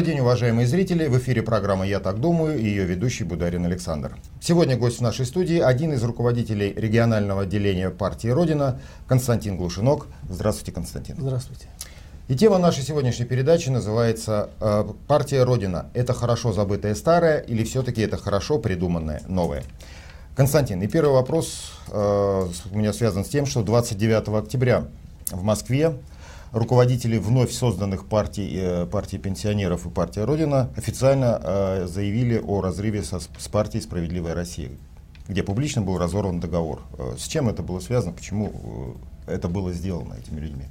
Добрый день, уважаемые зрители. В эфире программа «Я так думаю» и ее ведущий Бударин Александр. Сегодня гость в нашей студии один из руководителей регионального отделения партии «Родина» Константин Глушинок. Здравствуйте, Константин. Здравствуйте. И тема нашей сегодняшней передачи называется э, «Партия Родина. Это хорошо забытое старое или все-таки это хорошо придуманное новое?» Константин, и первый вопрос э, у меня связан с тем, что 29 октября в Москве руководители вновь созданных партий, э, партии пенсионеров и партия Родина официально э, заявили о разрыве со, с партией «Справедливая Россия», где публично был разорван договор. Э, с чем это было связано, почему это было сделано этими людьми?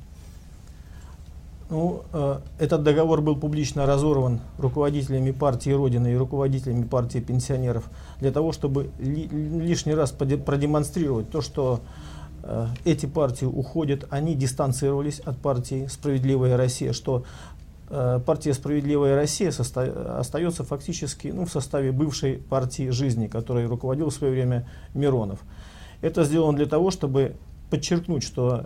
Ну, этот договор был публично разорван руководителями партии Родина и руководителями партии пенсионеров для того, чтобы ли, лишний раз продемонстрировать то, что эти партии уходят, они дистанцировались от партии «Справедливая Россия», что э, партия «Справедливая Россия» остается фактически ну, в составе бывшей партии жизни, которой руководил в свое время Миронов. Это сделано для того, чтобы подчеркнуть, что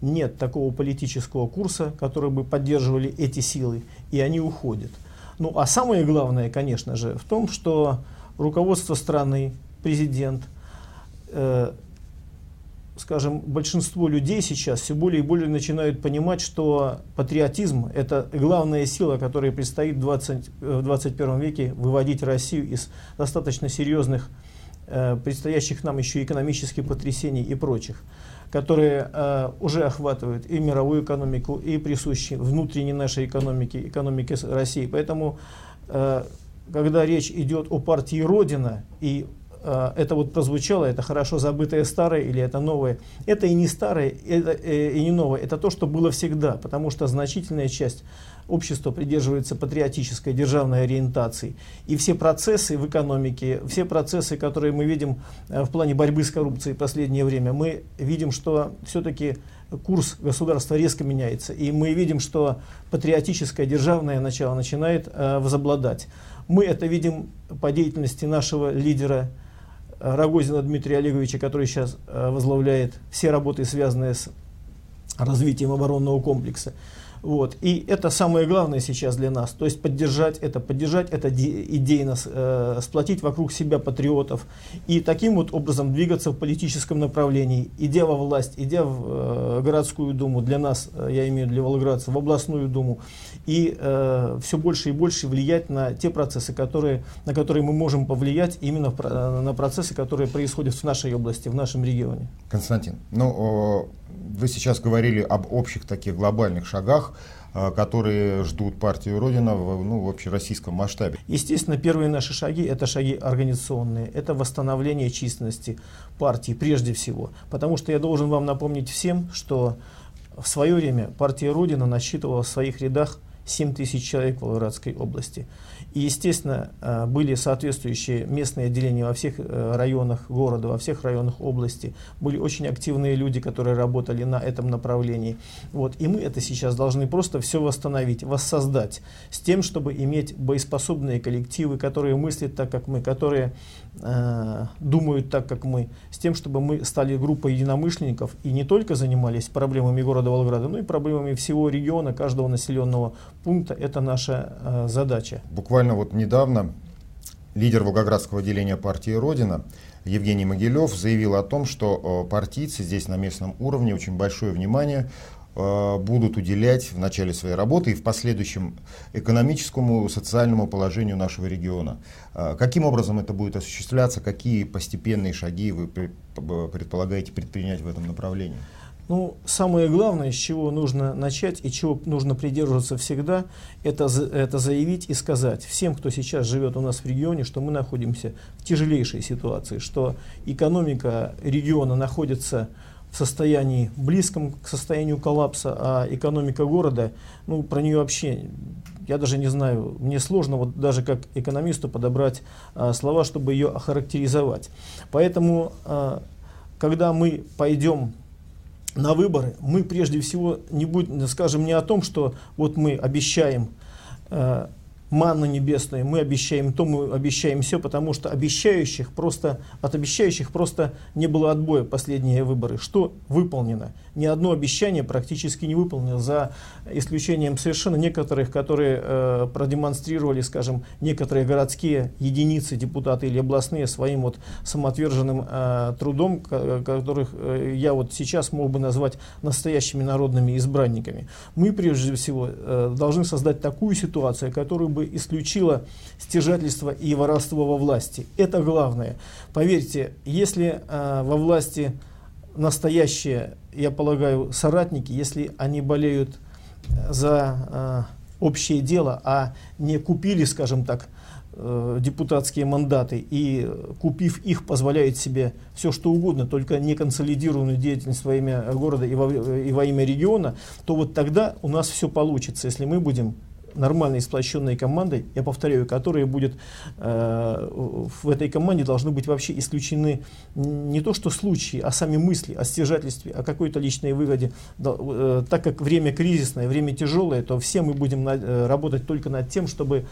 нет такого политического курса, который бы поддерживали эти силы, и они уходят. Ну а самое главное, конечно же, в том, что руководство страны, президент, э, скажем, большинство людей сейчас все более и более начинают понимать, что патриотизм – это главная сила, которая предстоит в, 20, в 21 веке выводить Россию из достаточно серьезных, э, предстоящих нам еще экономических потрясений и прочих, которые э, уже охватывают и мировую экономику, и присущие внутренней нашей экономике, экономике России. Поэтому, э, когда речь идет о партии Родина и Э, это вот прозвучало, это хорошо забытое старое или это новое. Это и не старое, это, э, и не новое, это то, что было всегда, потому что значительная часть общества придерживается патриотической державной ориентации. И все процессы в экономике, все процессы, которые мы видим э, в плане борьбы с коррупцией в последнее время, мы видим, что все-таки курс государства резко меняется. И мы видим, что патриотическое державное начало начинает возобладать. Мы это видим по деятельности нашего лидера Рогозина Дмитрия Олеговича, который сейчас э, возглавляет все работы, связанные с развитием оборонного комплекса. Вот. И это самое главное сейчас для нас. То есть поддержать это, поддержать это идейно, э, сплотить вокруг себя патриотов и таким вот образом двигаться в политическом направлении, идя во власть, идя в э, городскую думу, для нас, э, я имею для волгоградцев, в областную думу, и э, все больше и больше влиять на те процессы, которые, на которые мы можем повлиять именно в, э, на процессы, которые происходят в нашей области, в нашем регионе. Константин, ну, вы сейчас говорили об общих таких глобальных шагах, а, которые ждут партию Родина в, ну, в общероссийском масштабе. Естественно, первые наши шаги – это шаги организационные, это восстановление численности партии прежде всего. Потому что я должен вам напомнить всем, что в свое время партия Родина насчитывала в своих рядах 7 тысяч человек в Волгоградской области. И, естественно, э, были соответствующие местные отделения во всех э, районах города, во всех районах области. Были очень активные люди, которые работали на этом направлении. Вот. И мы это сейчас должны просто все восстановить, воссоздать, с тем, чтобы иметь боеспособные коллективы, которые мыслят так, как мы, которые э, думают так, как мы, с тем, чтобы мы стали группой единомышленников и не только занимались проблемами города Волгограда, но и проблемами всего региона, каждого населенного пункта. Это наша э, задача. Буквально вот недавно лидер Волгоградского отделения партии «Родина» Евгений Могилев заявил о том, что э, партийцы здесь на местном уровне очень большое внимание Э, будут уделять в начале своей работы и в последующем экономическому, социальному положению нашего региона. Э, каким образом это будет осуществляться, какие постепенные шаги вы предполагаете предпринять в этом направлении? Ну, самое главное, с чего нужно начать и чего нужно придерживаться всегда, это, это заявить и сказать всем, кто сейчас живет у нас в регионе, что мы находимся в тяжелейшей ситуации, что экономика региона находится в состоянии близком к состоянию коллапса, а экономика города, ну, про нее вообще, я даже не знаю, мне сложно вот даже как экономисту подобрать а, слова, чтобы ее охарактеризовать. Поэтому, а, когда мы пойдем на выборы, мы прежде всего не будем, скажем не о том, что вот мы обещаем а, манна небесная, мы обещаем то, мы обещаем все, потому что обещающих просто, от обещающих просто не было отбоя последние выборы. Что выполнено? Ни одно обещание практически не выполнено, за исключением совершенно некоторых, которые э, продемонстрировали, скажем, некоторые городские единицы, депутаты или областные своим вот самоотверженным э, трудом, которых э, я вот сейчас мог бы назвать настоящими народными избранниками. Мы прежде всего э, должны создать такую ситуацию, которую бы исключила стяжательство и воровство во власти. Это главное. Поверьте, если э, во власти настоящие, я полагаю, соратники, если они болеют э, за э, общее дело, а не купили, скажем так, э, депутатские мандаты и, купив их, позволяют себе все, что угодно, только не консолидированную деятельность во имя города и во, и во имя региона, то вот тогда у нас все получится, если мы будем нормальной сплощенной командой, я повторяю, которая будет э, в этой команде должны быть вообще исключены не то что случаи, а сами мысли о стяжательстве, о какой-то личной выгоде. Да, э, так как время кризисное, время тяжелое, то все мы будем на, э, работать только над тем, чтобы,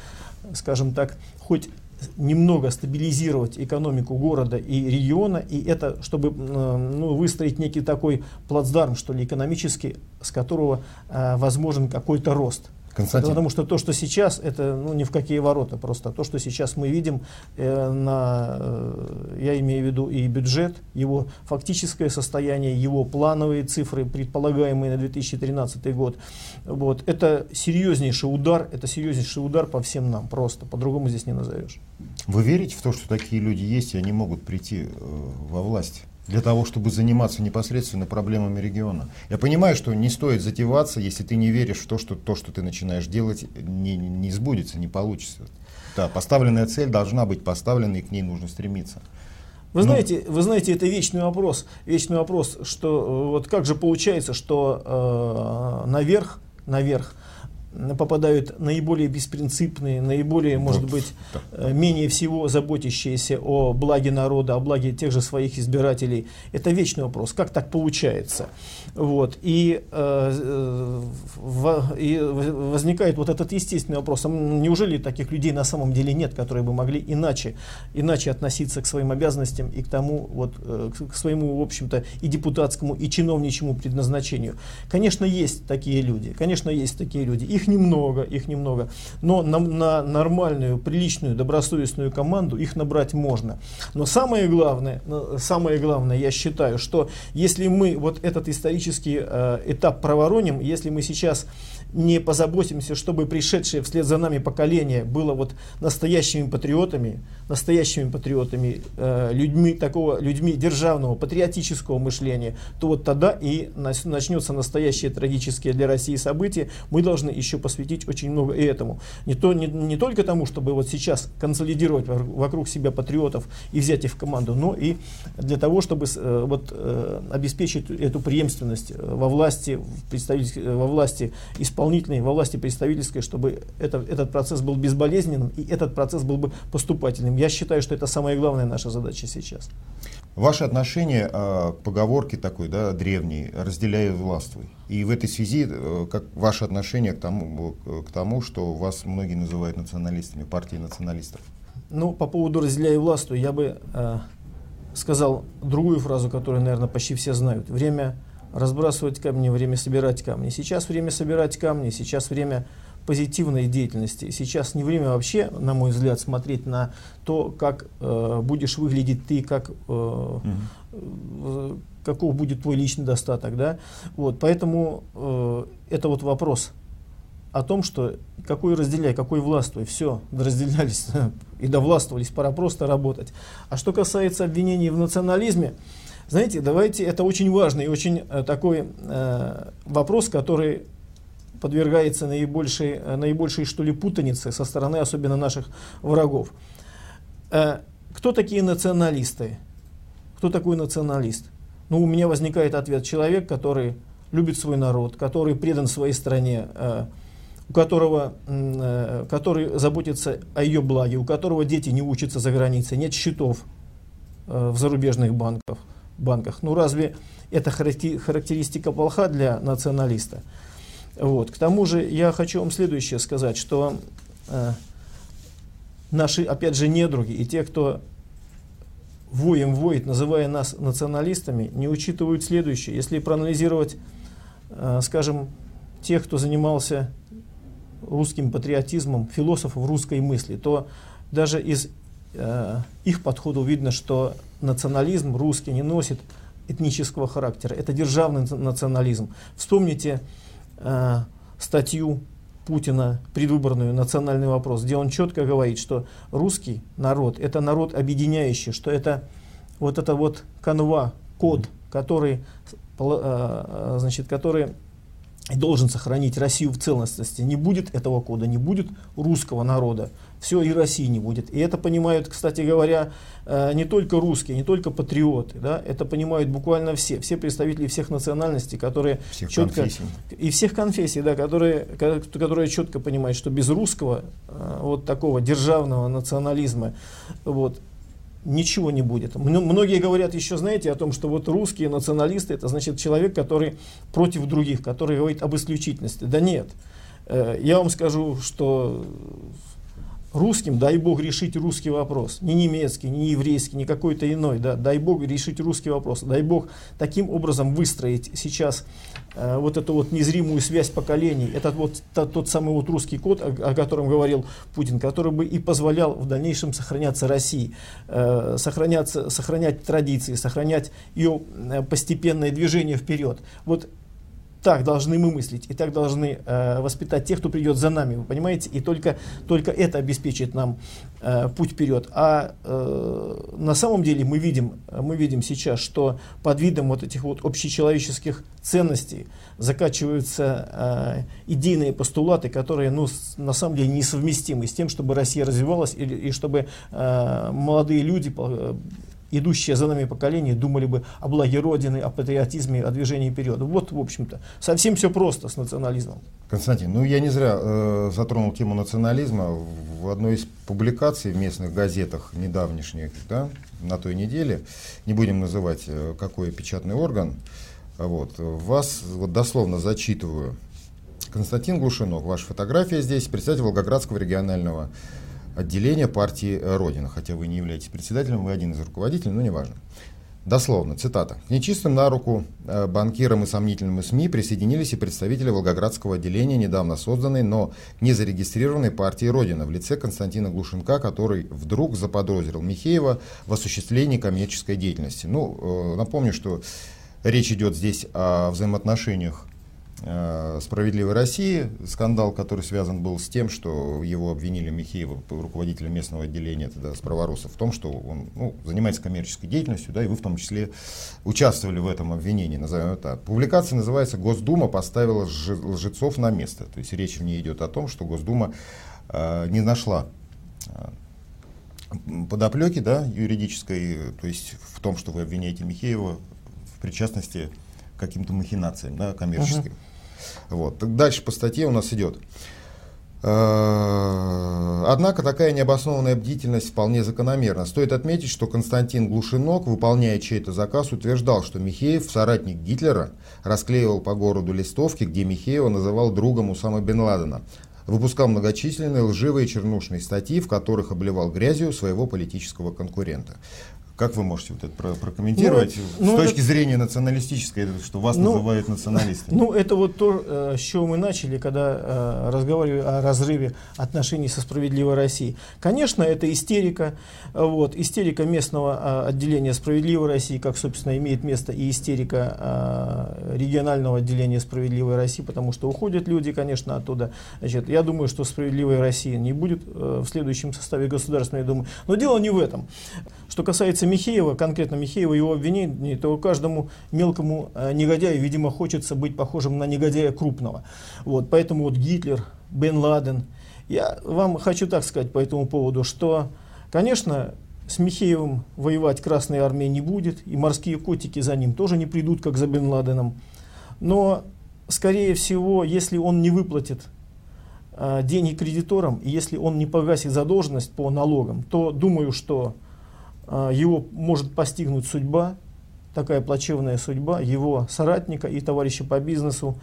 скажем так, хоть немного стабилизировать экономику города и региона, и это, чтобы ну, выстроить некий такой плацдарм, что ли, экономический, с которого э, возможен какой-то рост. Константин. Потому что то, что сейчас, это ну, ни в какие ворота. Просто то, что сейчас мы видим, э, на, э, я имею в виду и бюджет, его фактическое состояние, его плановые цифры, предполагаемые на 2013 год. Вот, это серьезнейший удар, это серьезнейший удар по всем нам. Просто по-другому здесь не назовешь. Вы верите в то, что такие люди есть, и они могут прийти э, во власть? Для того, чтобы заниматься непосредственно проблемами региона. Я понимаю, что не стоит затеваться, если ты не веришь в то, что то, что ты начинаешь делать, не, не сбудется, не получится. Да, поставленная цель должна быть поставлена, и к ней нужно стремиться. Вы Но... знаете, вы знаете, это вечный вопрос, вечный вопрос, что э, вот как же получается, что э, наверх, наверх попадают наиболее беспринципные, наиболее, может вот, быть, да. Э, менее всего заботящиеся о благе народа, о благе тех же своих избирателей. Это вечный вопрос. Как так получается? Вот. И, э, э в, и возникает вот этот естественный вопрос. А неужели таких людей на самом деле нет, которые бы могли иначе, иначе относиться к своим обязанностям и к тому, вот, э, к своему, в общем-то, и депутатскому, и чиновничьему предназначению? Конечно, есть такие люди. Конечно, есть такие люди. Их их немного, их немного. Но на, на нормальную, приличную, добросовестную команду их набрать можно. Но самое главное, самое главное, я считаю, что если мы вот этот исторический э, этап провороним, если мы сейчас не позаботимся, чтобы пришедшее вслед за нами поколение было вот настоящими патриотами, настоящими патриотами, э, людьми такого, людьми державного, патриотического мышления, то вот тогда и начнется настоящее трагические для России событие. Мы должны еще посвятить очень много и этому. Не, то, не, не только тому, чтобы вот сейчас консолидировать вокруг себя патриотов и взять их в команду, но и для того, чтобы э, вот, э, обеспечить эту преемственность во власти, во власти исполнительной, во власти представительской, чтобы это, этот процесс был безболезненным и этот процесс был бы поступательным. Я считаю, что это самая главная наша задача сейчас. Ваше отношение э, к поговорке такой, да, древней, разделяй и властвуй. И в этой связи, э, как ваше отношение к тому, к тому, что вас многие называют националистами, партией националистов? Ну, по поводу разделяй и властвуй, я бы э, сказал другую фразу, которую, наверное, почти все знают. Время разбрасывать камни, время собирать камни. Сейчас время собирать камни, сейчас время позитивной деятельности. Сейчас не время вообще, на мой взгляд, смотреть на то, как э, будешь выглядеть ты, как, э, угу. каков будет твой личный достаток. Да? Вот, поэтому э, это вот вопрос о том, что какой разделяй, какой властвуй, все, разделялись и довластвовались, пора просто работать. А что касается обвинений в национализме, знаете, давайте, это очень важный и очень э, такой э, вопрос, который подвергается наибольшей, э, наибольшей что ли путанице со стороны особенно наших врагов. Э, кто такие националисты? Кто такой националист? Ну, у меня возникает ответ. Человек, который любит свой народ, который предан своей стране, э, у которого, который заботится о ее благе, у которого дети не учатся за границей, нет счетов в зарубежных банках. Банках. Ну, разве это характеристика плоха для националиста? Вот. К тому же я хочу вам следующее сказать, что э, наши, опять же, недруги и те, кто воем воет, называя нас националистами, не учитывают следующее. Если проанализировать, э, скажем, тех, кто занимался русским патриотизмом, философов русской мысли, то даже из э, их подходов видно, что национализм русский не носит этнического характера. Это державный национализм. Вспомните э, статью Путина предвыборную «Национальный вопрос», где он четко говорит, что русский народ – это народ объединяющий, что это вот это вот канва, код, который, э, значит, который должен сохранить Россию в целостности. Не будет этого кода, не будет русского народа. Все, и России не будет. И это понимают, кстати говоря, э, не только русские, не только патриоты. Да? Это понимают буквально все. Все представители всех национальностей, которые всех четко... Конфессий. И всех конфессий, да, которые, которые четко понимают, что без русского, э, вот такого державного национализма, вот, ничего не будет. Многие говорят еще, знаете, о том, что вот русские националисты, это значит человек, который против других, который говорит об исключительности. Да нет. Э, я вам скажу, что русским, дай Бог решить русский вопрос. Не немецкий, не еврейский, не какой-то иной. Да, дай Бог решить русский вопрос. Дай Бог таким образом выстроить сейчас э, вот эту вот незримую связь поколений. Это вот тот, тот самый вот русский код, о, о котором говорил Путин, который бы и позволял в дальнейшем сохраняться России, э, сохраняться, сохранять традиции, сохранять ее э, постепенное движение вперед. Вот так должны мы мыслить, и так должны э, воспитать тех, кто придет за нами, вы понимаете? И только, только это обеспечит нам э, путь вперед. А э, на самом деле мы видим, мы видим сейчас, что под видом вот этих вот общечеловеческих ценностей закачиваются э, идейные постулаты, которые ну, на самом деле несовместимы с тем, чтобы Россия развивалась и, и чтобы э, молодые люди идущие за нами поколения думали бы о благе Родины, о патриотизме, о движении вперед. Вот, в общем-то, совсем все просто с национализмом. Константин, ну я не зря э, затронул тему национализма. В одной из публикаций в местных газетах недавнешних, да, на той неделе, не будем называть э, какой печатный орган, вот, вас вот дословно зачитываю. Константин Глушинок, ваша фотография здесь, председатель Волгоградского регионального отделения партии Родина. Хотя вы не являетесь председателем, вы один из руководителей, но неважно. Дословно, цитата. К нечистым на руку э, банкирам и сомнительным СМИ присоединились и представители Волгоградского отделения недавно созданной, но не зарегистрированной партии Родина в лице Константина Глушенка, который вдруг заподозрил Михеева в осуществлении коммерческой деятельности. Ну, э, напомню, что речь идет здесь о взаимоотношениях Э, «Справедливой России», скандал, который связан был с тем, что его обвинили Михеева, руководителя местного отделения тогда, справорусов, в том, что он ну, занимается коммерческой деятельностью, да, и вы в том числе участвовали в этом обвинении, назовем это. Публикация называется «Госдума поставила лжецов на место». То есть речь в ней идет о том, что Госдума э, не нашла э, подоплеки да, юридической, то есть в том, что вы обвиняете Михеева в причастности каким-то махинациям да, коммерческим. Uh-huh. Вот. Дальше по статье у нас идет. Э, однако такая необоснованная бдительность вполне закономерна. Стоит отметить, что Константин Глушинок, выполняя чей-то заказ, утверждал, что Михеев, соратник Гитлера, расклеивал по городу листовки, где Михеева называл другом Усама бен Ладена. Выпускал многочисленные лживые чернушные статьи, в которых обливал грязью своего политического конкурента. Как вы можете вот это прокомментировать ну, с ну, точки это, зрения националистической, что вас ну, называют националистами? Ну, это вот то, э, с чего мы начали, когда э, разговаривали о разрыве отношений со справедливой Россией. Конечно, это истерика, вот, истерика местного э, отделения справедливой России, как, собственно, имеет место и истерика регионального отделения справедливой России, потому что уходят люди, конечно, оттуда. Значит, я думаю, что справедливой России не будет в следующем составе Государственной Думы. Но дело не в этом. Что касается Михеева, конкретно Михеева, его обвинений, то каждому мелкому э, негодяю, видимо, хочется быть похожим на негодяя крупного. Вот, поэтому вот Гитлер, Бен Ладен. Я вам хочу так сказать по этому поводу, что, конечно, с Михеевым воевать Красная Армия не будет, и морские котики за ним тоже не придут, как за Бен Ладеном. Но, скорее всего, если он не выплатит э, деньги кредиторам, и если он не погасит задолженность по налогам, то думаю, что его может постигнуть судьба, такая плачевная судьба его соратника и товарища по бизнесу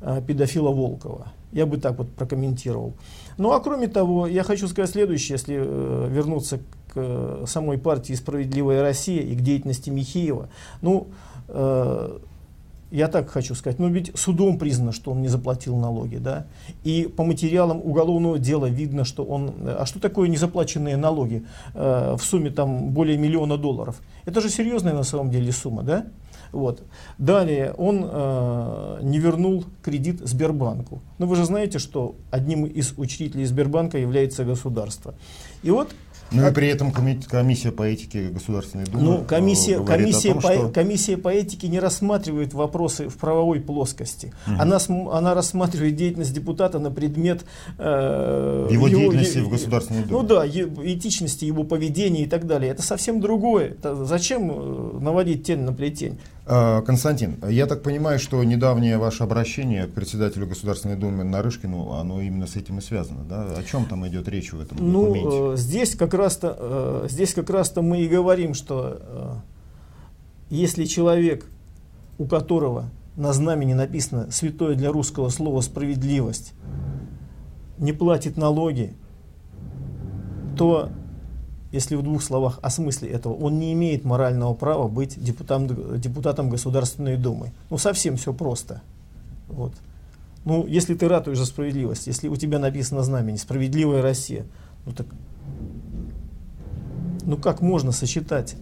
э, педофила Волкова. Я бы так вот прокомментировал. Ну а кроме того, я хочу сказать следующее, если э, вернуться к э, самой партии «Справедливая Россия» и к деятельности Михеева. Ну, э, я так хочу сказать, но ведь судом признано, что он не заплатил налоги, да, и по материалам уголовного дела видно, что он, а что такое незаплаченные налоги э, в сумме там более миллиона долларов? Это же серьезная на самом деле сумма, да? Вот. Далее он э, не вернул кредит Сбербанку. Но вы же знаете, что одним из учредителей Сбербанка является государство. И вот ну и при этом комиссия по этике Государственной Думы ну, комиссия, комиссия, том, по, что... комиссия по этике не рассматривает вопросы в правовой плоскости. Угу. Она, она рассматривает деятельность депутата на предмет э, его, его деятельности е, в Государственной Думе. Ну да, е, этичности его поведения и так далее. Это совсем другое. Это зачем э, наводить тень на плетень? А, Константин, я так понимаю, что недавнее ваше обращение к председателю Государственной Думы Нарышкину, оно именно с этим и связано, да? О чем там идет речь в этом ну, документе? Ну, здесь как раз-то, э, здесь как раз-то мы и говорим, что э, если человек, у которого на знамени написано святое для русского слова справедливость, не платит налоги, то если в двух словах о смысле этого, он не имеет морального права быть депутатом, депутатом Государственной Думы. Ну, совсем все просто. Вот. Ну, если ты ратуешь за справедливость, если у тебя написано знамени «Справедливая Россия», ну так, ну как можно сочетать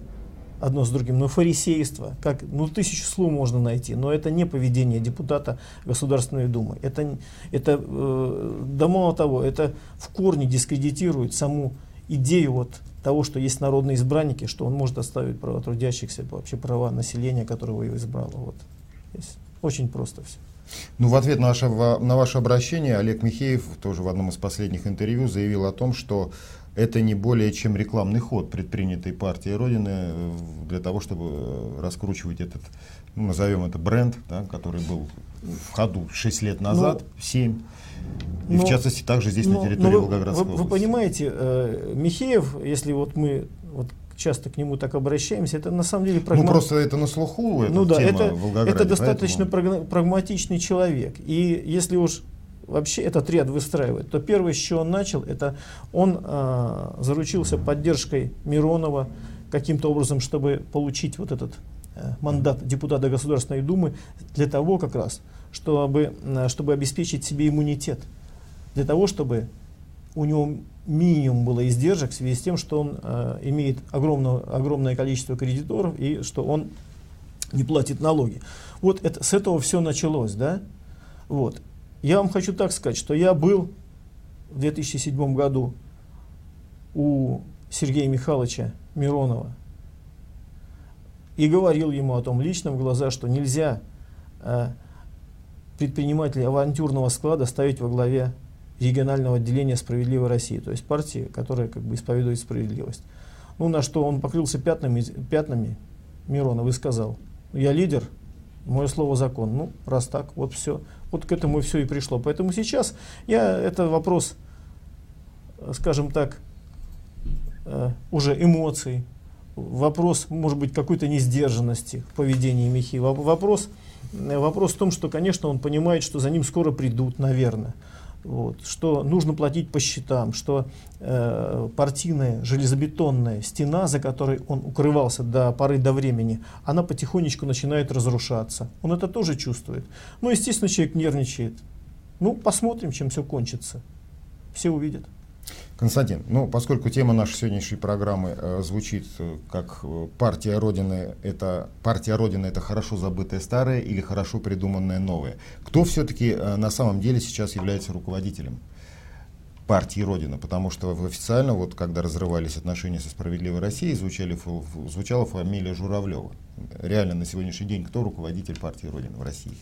одно с другим? Ну, фарисейство, как, ну, тысячу слов можно найти, но это не поведение депутата Государственной Думы. Это, это э, да мало того, это в корне дискредитирует саму идею вот того, что есть народные избранники, что он может оставить права трудящихся, вообще права населения, которого его избрало. Вот. Очень просто все. Ну, в ответ на ваше, на ваше обращение Олег Михеев тоже в одном из последних интервью заявил о том, что это не более чем рекламный ход, предпринятый партией Родины э, для того, чтобы э, раскручивать этот, ну, назовем это бренд, да, который был в ходу 6 лет назад, ну, 7. И но, в частности также здесь но, на территории но Волгоградской вы, области. Вы понимаете, э, Михеев, если вот мы вот часто к нему так обращаемся, это на самом деле прагма... Ну просто это на слуху, ну, да, это, это достаточно поэтому... прагматичный человек. И если уж вообще этот ряд выстраивает, то первое, с чего он начал, это он э, заручился поддержкой Миронова каким-то образом, чтобы получить вот этот мандат депутата Государственной Думы для того как раз, чтобы, э, чтобы обеспечить себе иммунитет, для того, чтобы у него минимум было издержек в связи с тем, что он э, имеет огромное, огромное количество кредиторов и что он не платит налоги. Вот это, с этого все началось, да? Вот. Я вам хочу так сказать, что я был в 2007 году у Сергея Михайловича Миронова и говорил ему о том лично в глаза, что нельзя э, предпринимателей авантюрного склада ставить во главе регионального отделения «Справедливой России», то есть партии, которая как бы исповедует справедливость. Ну, на что он покрылся пятнами, пятнами Миронов и сказал, я лидер, мое слово закон. Ну, раз так, вот все. Вот к этому все и пришло. Поэтому сейчас я, это вопрос, скажем так, э, уже эмоций, вопрос, может быть, какой-то несдержанности в поведении Михи, вопрос, вопрос в том, что, конечно, он понимает, что за ним скоро придут, наверное. Вот, что нужно платить по счетам, что э, партийная железобетонная стена, за которой он укрывался до поры до времени, она потихонечку начинает разрушаться. Он это тоже чувствует. Ну, естественно, человек нервничает. Ну, посмотрим, чем все кончится. Все увидят. Константин, ну, поскольку тема нашей сегодняшней программы э, звучит э, как э, партия Родины, это партия Родины это хорошо забытое старое или хорошо придуманное новое. Кто все-таки э, на самом деле сейчас является руководителем партии Родина? Потому что официально, вот когда разрывались отношения со Справедливой Россией, звучали, звучала фамилия Журавлева. Реально на сегодняшний день кто руководитель партии Родина в России?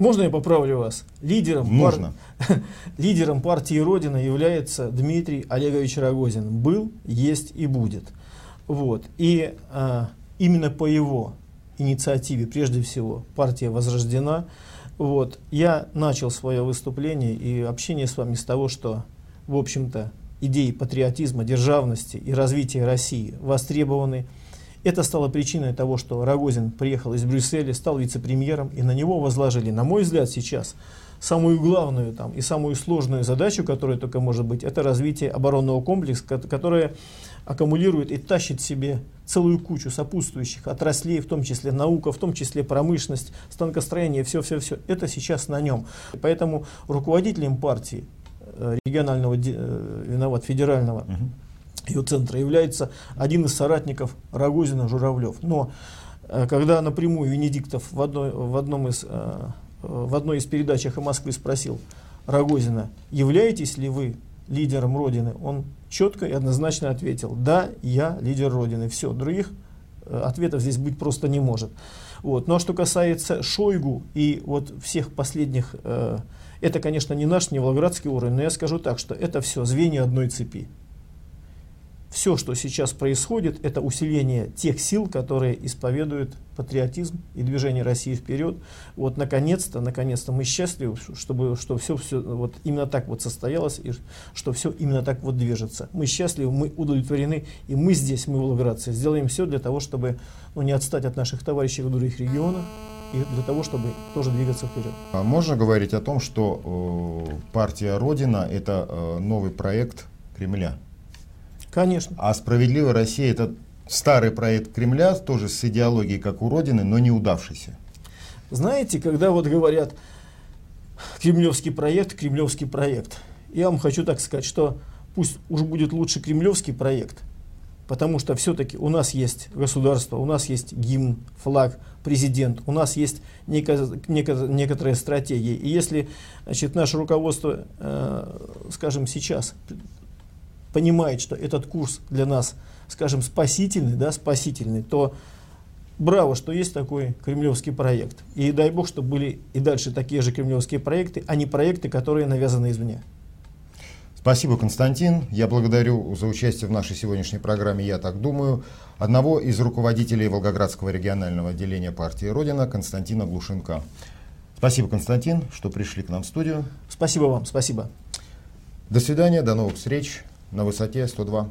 Можно я поправлю вас? Лидером. Пар... Лидером партии Родина является Дмитрий Олегович Рогозин. Был, есть и будет. Вот. И а, именно по его инициативе, прежде всего, партия возрождена. Вот. Я начал свое выступление и общение с вами с того, что, в общем-то, идеи патриотизма, державности и развития России востребованы. Это стало причиной того, что Рогозин приехал из Брюсселя, стал вице-премьером, и на него возложили, на мой взгляд, сейчас самую главную там, и самую сложную задачу, которая только может быть, это развитие оборонного комплекса, которое аккумулирует и тащит себе целую кучу сопутствующих отраслей, в том числе наука, в том числе промышленность, станкостроение, все-все-все. Это сейчас на нем. Поэтому руководителем партии э, регионального, э, виноват, федерального ее центра является один из соратников Рогозина Журавлев. Но э, когда напрямую Венедиктов в, одной, в, одном из, в одной из передач «Эхо Москвы» спросил Рогозина, являетесь ли вы лидером Родины, он четко и однозначно ответил, да, я лидер Родины. Все, других э, ответов здесь быть просто не может. Вот. Но что касается Шойгу и вот всех последних, э, это, конечно, не наш, не волгоградский уровень, но я скажу так, что это все звенья одной цепи все, что сейчас происходит, это усиление тех сил, которые исповедуют патриотизм и движение России вперед. Вот наконец-то, наконец-то мы счастливы, чтобы что все, все вот именно так вот состоялось и что все именно так вот движется. Мы счастливы, мы удовлетворены, и мы здесь, мы волгоградцы, сделаем все для того, чтобы ну, не отстать от наших товарищей в других регионах и для того, чтобы тоже двигаться вперед. А можно говорить о том, что э, партия Родина это э, новый проект Кремля? Конечно. А «Справедливая Россия» — это старый проект Кремля, тоже с идеологией, как у Родины, но не удавшийся. Знаете, когда вот говорят «кремлевский проект», «кремлевский проект», я вам хочу так сказать, что пусть уж будет лучше кремлевский проект, потому что все-таки у нас есть государство, у нас есть гимн, флаг, президент, у нас есть неко, неко, некоторые стратегии. И если значит, наше руководство, э, скажем, сейчас понимает, что этот курс для нас, скажем, спасительный, да, спасительный, то браво, что есть такой кремлевский проект. И дай бог, чтобы были и дальше такие же кремлевские проекты, а не проекты, которые навязаны извне. Спасибо, Константин. Я благодарю за участие в нашей сегодняшней программе «Я так думаю» одного из руководителей Волгоградского регионального отделения партии «Родина» Константина Глушенко. Спасибо, Константин, что пришли к нам в студию. Спасибо вам, спасибо. До свидания, до новых встреч на высоте 102.